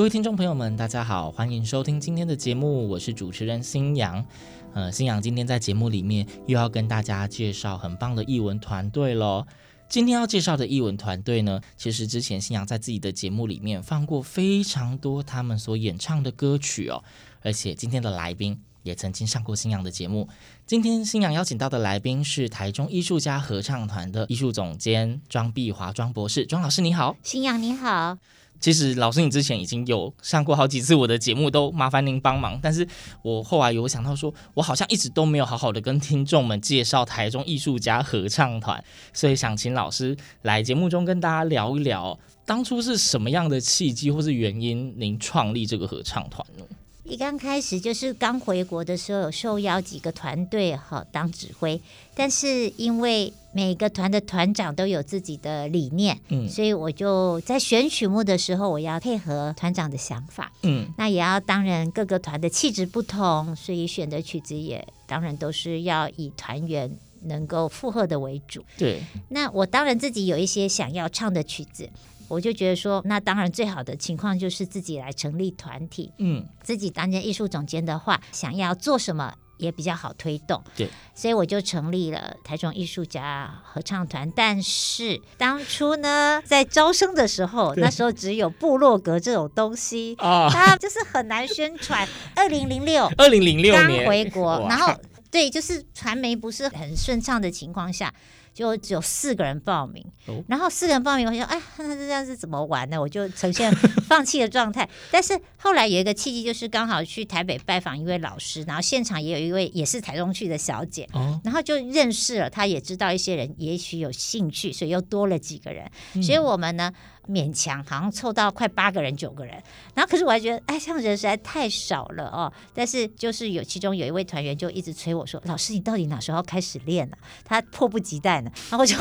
各位听众朋友们，大家好，欢迎收听今天的节目，我是主持人新阳。呃，新阳今天在节目里面又要跟大家介绍很棒的艺文团队喽。今天要介绍的艺文团队呢，其实之前新阳在自己的节目里面放过非常多他们所演唱的歌曲哦，而且今天的来宾也曾经上过新阳的节目。今天新阳邀请到的来宾是台中艺术家合唱团的艺术总监庄碧华庄博士，庄老师你好。新阳你好，其实老师，你之前已经有上过好几次我的节目，都麻烦您帮忙。但是我后来有想到说，我好像一直都没有好好的跟听众们介绍台中艺术家合唱团，所以想请老师来节目中跟大家聊一聊，当初是什么样的契机或是原因，您创立这个合唱团呢？一刚开始就是刚回国的时候，有受邀几个团队哈当指挥，但是因为每个团的团长都有自己的理念，嗯所以我就在选曲目的时候，我要配合团长的想法，嗯。那也要当然各个团的气质不同，所以选的曲子也当然都是要以团员能够负荷的为主。对，那我当然自己有一些想要唱的曲子，我就觉得说，那当然最好的情况就是自己来成立团体，嗯自己担任艺术总监的话，想要做什么也比较好推动。对，所以我就成立了台中艺术家合唱团。但是当初呢，在招生的时候，那时候只有部落格这种东西，啊，它就是很难宣传。二零零六二零零六刚回国，然后对，就是传媒不是很顺畅的情况下，就只有四个人报名。哦然后四个人报名，我想，哎，那这样是怎么玩呢？我就呈现放弃的状态。但是后来有一个契机，就是刚好去台北拜访一位老师，然后现场也有一位也是台中去的小姐，哦，然后就认识了，他也知道一些人也许有兴趣，所以又多了几个人。嗯所以我们呢勉强好像凑到快八个人、九个人。然后可是我还觉得，哎，这样人实在太少了哦。但是就是有其中有一位团员就一直催我说：“老师，你到底哪时候开始练呢、他迫不及待呢。然后我就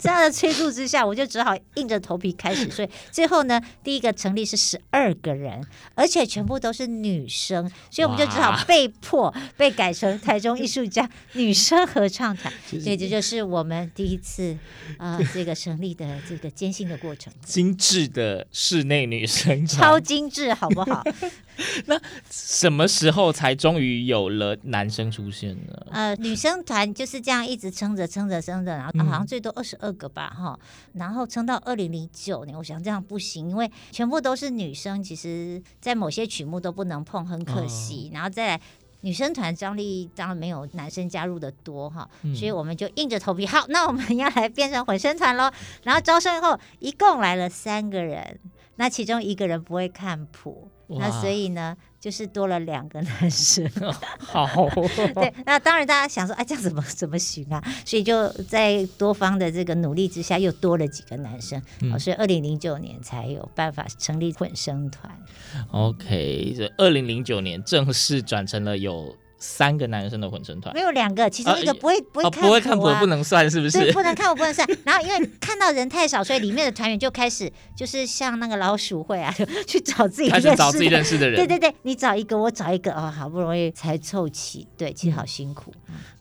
这样的催促之下，我就只好硬着头皮开始。所以最后呢，第一个成立是十二个人，而且全部都是女生，所以我们就只好被迫被改成台中艺术家女生合唱团。所以，这就是我们第一次啊、呃，这个成立的这个艰辛的过程，精致的室内女生团超精致，好不好？那什么时候才终于有了男生出现呢？呃，女生团就是这样一直撑着撑着撑着，然后好像最多二十二个吧，哈、然后撑到二零零九年，我想这样不行，因为全部都是女生，其实在某些曲目都不能碰，很可惜。然后再来。女生团张力当然没有男生加入的多哈，所以我们就硬着头皮，好，那我们要来变成混声团喽。然后招生后一共来了三个人，那其中一个人不会看谱，那所以呢，就是多了两个男生。好，对，那当然大家想说，哎，这样怎么怎么行啊？所以就在多方的这个努力之下，又多了几个男生，嗯哦、所以二零零九年才有办法成立混声团。OK，这二零零九年正式转成了有三个男生的混成团没，有两个，其中一个不会、不会哦，看、啊不会看谱不能算是不对，是？不能看，我不能算。然后因为看到人太少，所以里面的团员就开始就是像那个老鼠会啊，去找自己认识的找自己认识的人。对对对，你找一个，我找一个，哦，好不容易才凑齐。对，其实好辛苦。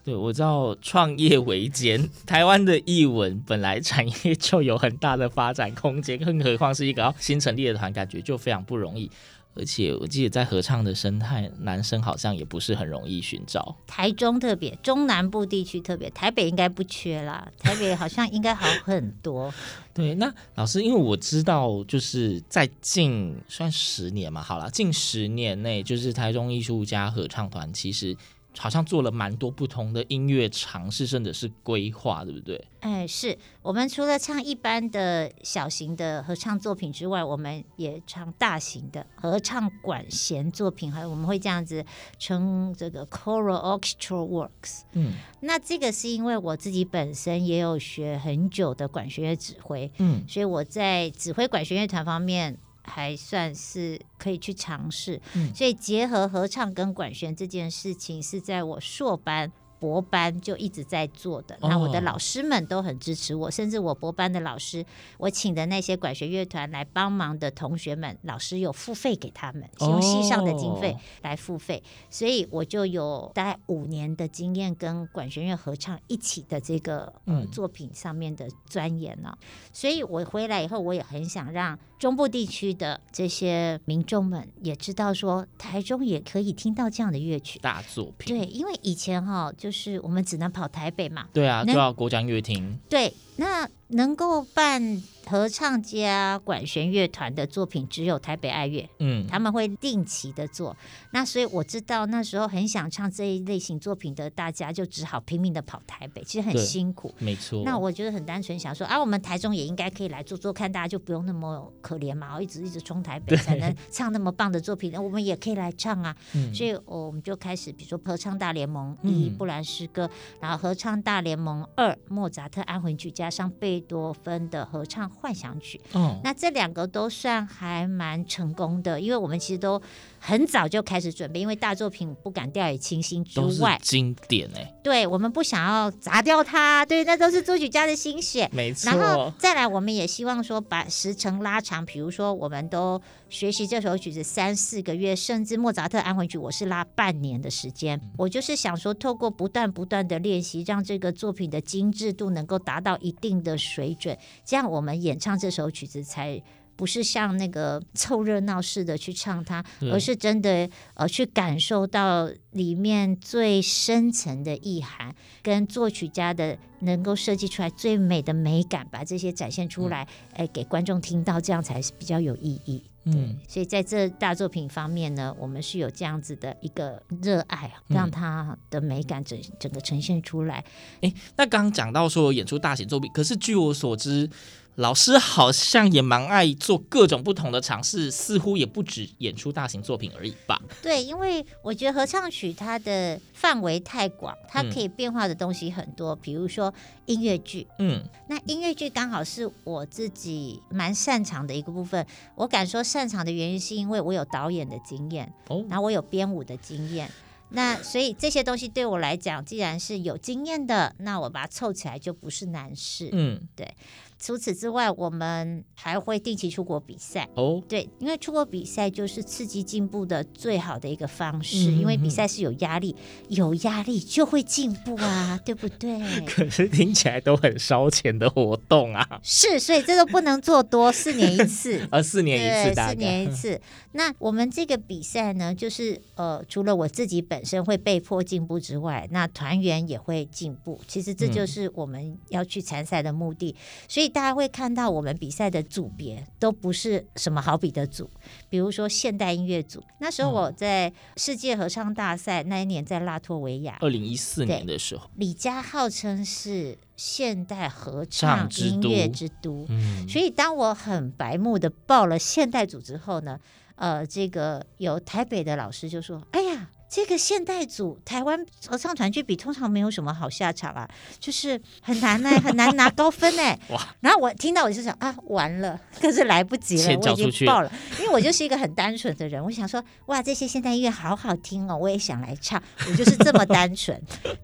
对，我知道创业维艰，台湾的译文本来产业就有很大的发展空间，更何况是一个新成立的团，感觉就非常不容易。而且我记得在合唱的生态，男生好像也不是很容易寻找。台中特别，中南部地区特别，台北应该不缺啦。台北好像应该好很多。对，那老师，因为我知道，就是在近算十年嘛，好了，近十年内，就是台中艺术家合唱团其实好像做了蛮多不同的音乐尝试，甚至是规划，对不对？哎，是我们除了唱一般的小型的合唱作品之外，我们也唱大型的合唱管弦作品，还有我们会这样子称这个 choral orchestral works。嗯，那这个是因为我自己本身也有学很久的管弦乐指挥，嗯，所以我在指挥管弦乐团方面。还算是可以去尝试，嗯，所以结合合唱跟管弦这件事情是在我硕班。博班就一直在做的，那我的老师们都很支持我，甚至我博班的老师，我请的那些管弦乐团来帮忙的同学们，老师有付费给他们，用系上的经费来付费，所以我就有大概五年的经验跟管弦乐合唱一起的这个呃作品上面的钻研了。所以我回来以后，我也很想让中部地区的这些民众们也知道说，台中也可以听到这样的乐曲大作品。对，因为以前哈就。就是我们只能跑台北嘛，对啊，就要国家音乐厅。对，那能够办合唱家管弦乐团的作品，只有台北爱乐。嗯，他们会定期的做。那所以我知道那时候很想唱这一类型作品的大家，就只好拼命的跑台北，其实很辛苦。没错。那我觉得很单纯，想说啊，我们台中也应该可以来做做看，大家就不用那么可怜嘛，一直一直冲台北才能唱那么棒的作品，那我们也可以来唱啊。嗯、所以我们就开始，比如说合唱大联盟一布兰诗歌，然后合唱大联盟二莫扎特安魂曲，加上贝多芬的合唱幻想曲。哦，那这两个都算还蛮成功的，因为我们其实都很早就开始准备，因为大作品不敢掉以轻心之外，经典哎、欸，对我们不想要砸掉它，对，那都是作曲家的心血，没错。然后再来，我们也希望说把时程拉长，比如说我们都学习这首曲子三四个月，甚至莫扎特安魂曲，我是拉半年的时间，嗯、我就是想说，透过不断不断的练习，让这个作品的精致度能够达到一定的水准，这样我们演唱这首曲子才不是像那个凑热闹似的去唱它，而是真的呃去感受到里面最深层的意涵，跟作曲家的能够设计出来最美的美感，把这些展现出来，哎、嗯，给观众听到，这样才是比较有意义。嗯，所以在这大作品方面呢，我们是有这样子的一个热爱，让它的美感整整个呈现出来。哎、嗯，那刚刚讲到说演出大型作品，可是据我所知。老师好像也蛮爱做各种不同的尝试，似乎也不止演出大型作品而已吧？对，因为我觉得合唱曲它的范围太广，它可以变化的东西很多。嗯、比如说音乐剧，嗯，那音乐剧刚好是我自己蛮擅长的一个部分。我敢说擅长的原因是因为我有导演的经验，哦，然后我有编舞的经验。那所以这些东西对我来讲，既然是有经验的，那我把它凑起来就不是难事。嗯，对。除此之外，我们还会定期出国比赛哦。对，因为出国比赛就是刺激进步的最好的一个方式。嗯、因为比赛是有压力，有压力就会进步啊，对不对？可是听起来都很烧钱的活动啊。是，所以这个不能做多，四年一次。呃，四年一次，四年一次。那我们这个比赛呢，就是呃，除了我自己本身会被迫进步之外，那团员也会进步。其实这就是我们要去参赛的目的。所以。大家会看到我们比赛的组别都不是什么好比的组，比如说现代音乐组。那时候我在世界合唱大赛那一年在拉脱维亚，二零一四年的时候，李佳号称是现代合唱音乐之都。嗯，所以当我很白目的报了现代组之后呢，呃，这个有台北的老师就说：“哎呀。”这个现代组台湾合唱团去比，通常没有什么好下场啊，就是很难哎，很难拿高分哎。哇！然后我听到我就想啊，完了，可是来不及了，我已经爆了，因为我就是一个很单纯的人，我想说哇，这些现代音乐好好听哦，我也想来唱，我就是这么单纯。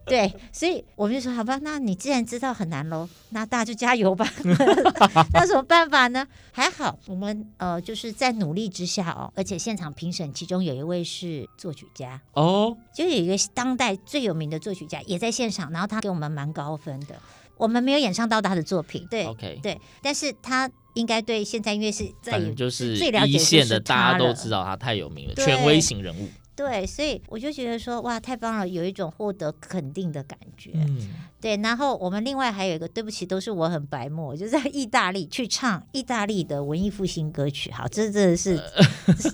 对，所以我们就说好吧，那你既然知道很难喽，那大家就加油吧。那什么办法呢？还好我们呃就是在努力之下哦，而且现场评审其中有一位是作曲家。哦，就有一个当代最有名的作曲家也在现场，然后他给我们蛮高分的。我们没有演唱到他的作品，对，OK，对，但是他应该对现在音乐是最就是最了解一线的，大家都知道他太有名了，权威型人物。对，所以我就觉得说，哇，太棒了，有一种获得肯定的感觉。嗯，对。然后我们另外还有一个，对不起，都是我很白目，就在意大利去唱意大利的文艺复兴歌曲。好，这真的是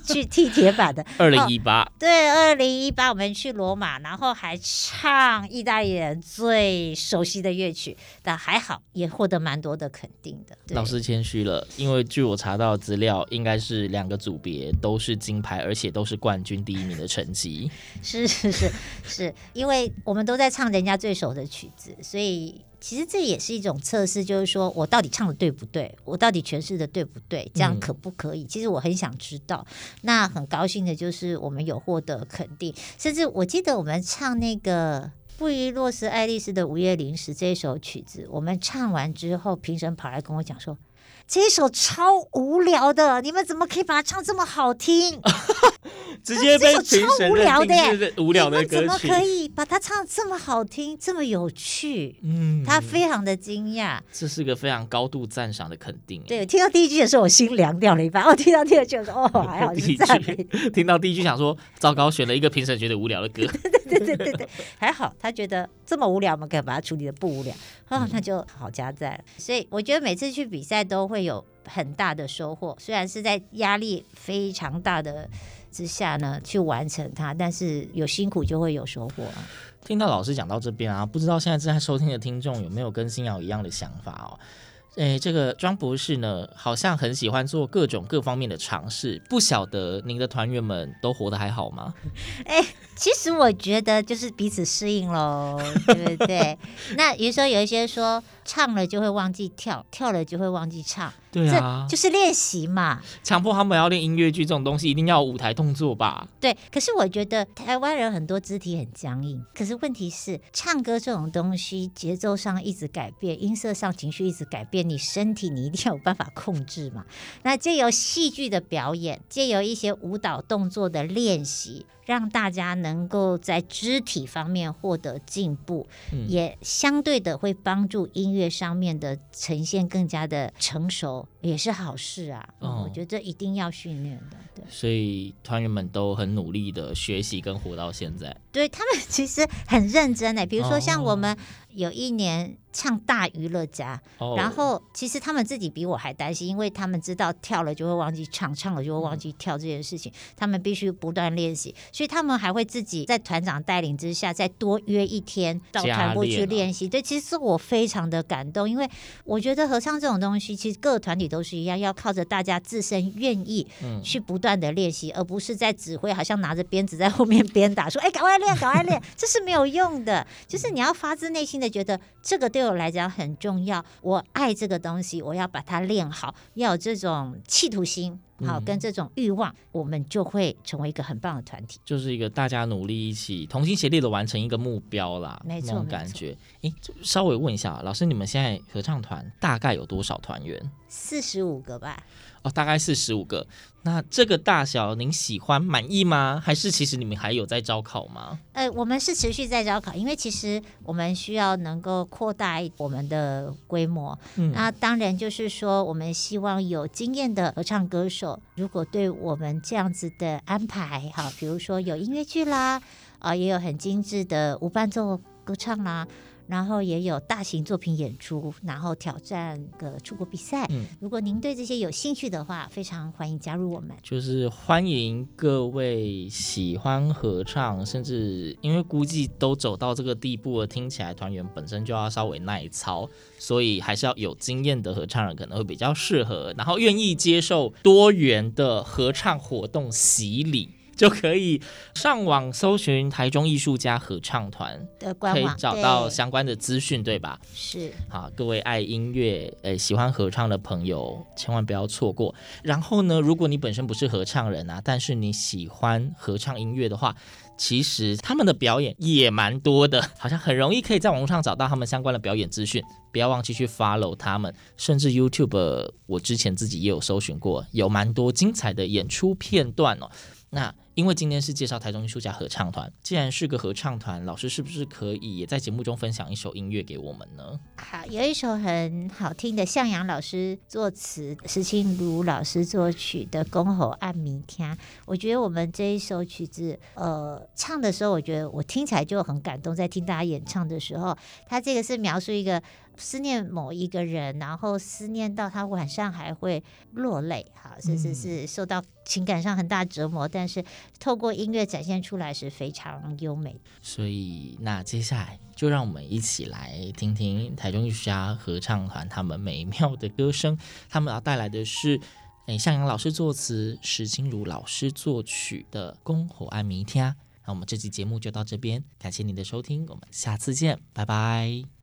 去踢铁板的。二零一八，对，二零一八我们去罗马，然后还唱意大利人最熟悉的乐曲，但还好也获得蛮多的肯定的。老师谦虚了，因为据我查到资料，应该是两个组别都是金牌，而且都是冠军第一名的成绩。是是是是，因为我们都在唱人家最熟的曲子，所以其实这也是一种测试，就是说我到底唱的对不对，我到底诠释的对不对，这样可不可以？嗯、其实我很想知道。那很高兴的就是我们有获得肯定，甚至我记得我们唱那个布宜诺斯艾利斯的午夜零时这首曲子，我们唱完之后，评审跑来跟我讲说。这一首超无聊的，你们怎么可以把它唱这么好听？直接被评审超无聊的，无聊的歌曲，怎么可以把它唱这么好听，这么有趣？嗯，他非常的惊讶。这是个非常高度赞赏的肯定。对，听到第一句的时候，我心凉掉了一半。哦，听到第二句的时候，哦，还好是赞美。听到第一句，想说糟糕，选了一个评审觉得无聊的歌。对对对对对，还好他觉得这么无聊，我们可以把它处理的不无聊。哦，那就好加赞。嗯。所以我觉得每次去比赛都会有很大的收获，虽然是在压力非常大的之下呢去完成它，但是有辛苦就会有收获啊。听到老师讲到这边啊，不知道现在正在收听的听众有没有跟新瑶一样的想法哦？诶，这个庄博士呢，好像很喜欢做各种各方面的尝试，不晓得您的团员们都活得还好吗？诶，其实我觉得就是彼此适应喽，对不对？那比如说有一些说唱了就会忘记跳，跳了就会忘记唱。对啊，就是练习嘛。强迫他们要练音乐剧这种东西，一定要有舞台动作吧？对。可是我觉得台湾人很多肢体很僵硬。可是问题是，唱歌这种东西，节奏上一直改变，音色上情绪一直改变，你身体你一定要有办法控制嘛。那借由戏剧的表演，借由一些舞蹈动作的练习。让大家能够在肢体方面获得进步，嗯，也相对的会帮助音乐上面的呈现更加的成熟，也是好事啊。哦，我觉得这一定要训练的。对，所以团员们都很努力的学习跟活到现在。对，他们其实很认真的，比如说像我们。有一年唱大娱乐家，oh. 然后其实他们自己比我还担心，因为他们知道跳了就会忘记唱，唱了就会忘记跳这件事情，他们必须不断练习，所以他们还会自己在团长带领之下再多约一天到团部去练习。对，其实我非常的感动，因为我觉得合唱这种东西，其实各个团体都是一样，要靠着大家自身愿意去不断的练习，而不是在指挥，好像拿着鞭子在后面鞭打，说哎，赶快练，赶快练，这是没有用的，就是你要发自内心的。觉得这个对我来讲很重要，我爱这个东西，我要把它练好，要有这种企图心，好，跟这种欲望，我们就会成为一个很棒的团体，就是一个大家努力一起同心协力的完成一个目标啦，没错，那种感觉。诶，稍微问一下老师，你们现在合唱团大概有多少团员？四十五个吧。哦，大概是十五个。那这个大小您喜欢满意吗？还是其实你们还有在招考吗？呃，我们是持续在招考，因为其实我们需要能够扩大我们的规模。嗯，那当然就是说，我们希望有经验的合唱歌手，如果对我们这样子的安排，哈，比如说有音乐剧啦，啊、呃，也有很精致的无伴奏歌唱啦。然后也有大型作品演出，然后挑战个出国比赛。嗯，如果您对这些有兴趣的话，非常欢迎加入我们。就是欢迎各位喜欢合唱，甚至因为估计都走到这个地步了，听起来团员本身就要稍微耐操，所以还是要有经验的合唱人可能会比较适合，然后愿意接受多元的合唱活动洗礼。就可以上网搜寻台中艺术家合唱团的官网，可以找到相关的资讯，对，吧？是。好，各位爱音乐、诶喜欢合唱的朋友，千万不要错过。然后呢，如果你本身不是合唱人啊，但是你喜欢合唱音乐的话，其实他们的表演也蛮多的，好像很容易可以在网络上找到他们相关的表演资讯。不要忘记去 follow 他们，甚至 YouTube，我之前自己也有搜寻过，有蛮多精彩的演出片段哦。那因为今天是介绍台中艺术家合唱团，既然是个合唱团，老师是不是可以也在节目中分享一首音乐给我们呢？好，有一首很好听的，向阳老师作词，石青如老师作曲的《公侯暗暝厅》。我觉得我们这一首曲子，呃，唱的时候，我觉得我听起来就很感动。在听大家演唱的时候，他这个是描述一个。思念某一个人，然后思念到他晚上还会落泪，哈，是是是受到情感上很大折磨，但是透过音乐展现出来是非常优美。所以，那接下来就让我们一起来听听台中艺术家合唱团他们美妙的歌声。他们要带来的是，诶，向阳老师作词，石清如老师作曲的《公侯暗暝厅》。那我们这期节目就到这边，感谢您的收听，我们下次见，拜拜。